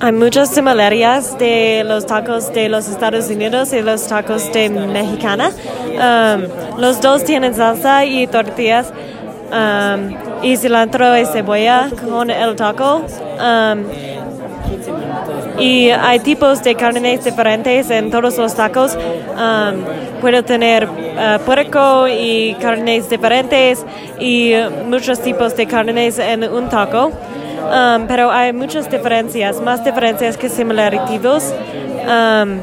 Hay muchas similaridades de los tacos de los Estados Unidos y los tacos de Mexicana. Um, los dos tienen salsa y tortillas um, y cilantro y cebolla con el taco. Um, y hay tipos de carnes diferentes en todos los tacos. Um, puedo tener uh, puerco y carnes diferentes y muchos tipos de carnes en un taco. Um, pero hay muchas diferencias, más diferencias que similitudes. Um,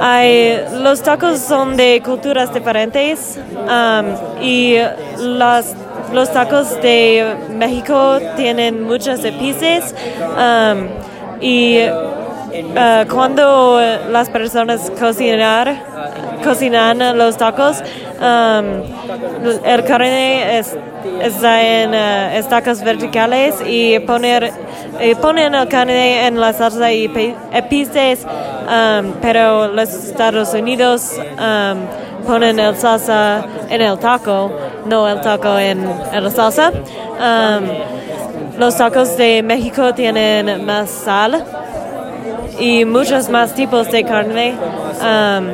hay, los tacos son de culturas diferentes um, y las, los tacos de México tienen muchas epices um, y uh, cuando las personas cocinar, cocinan los tacos, um, el carne es, está en uh, estacas verticales y poner y ponen el carne en la salsa y epices, um, pero los Estados Unidos um, ponen el salsa en el taco, no el taco en, en la salsa. Los tacos de México tienen más sal y muchos más tipos de carne um,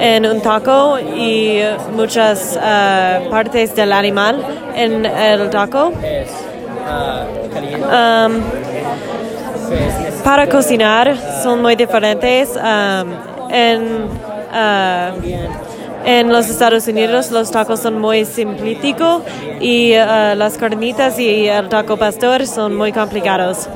en un taco y muchas uh, partes del animal en el taco. Um, para cocinar son muy diferentes. um, en, uh, en los Estados Unidos los tacos son muy simplíticos y uh, las carnitas y el taco pastor son muy complicados.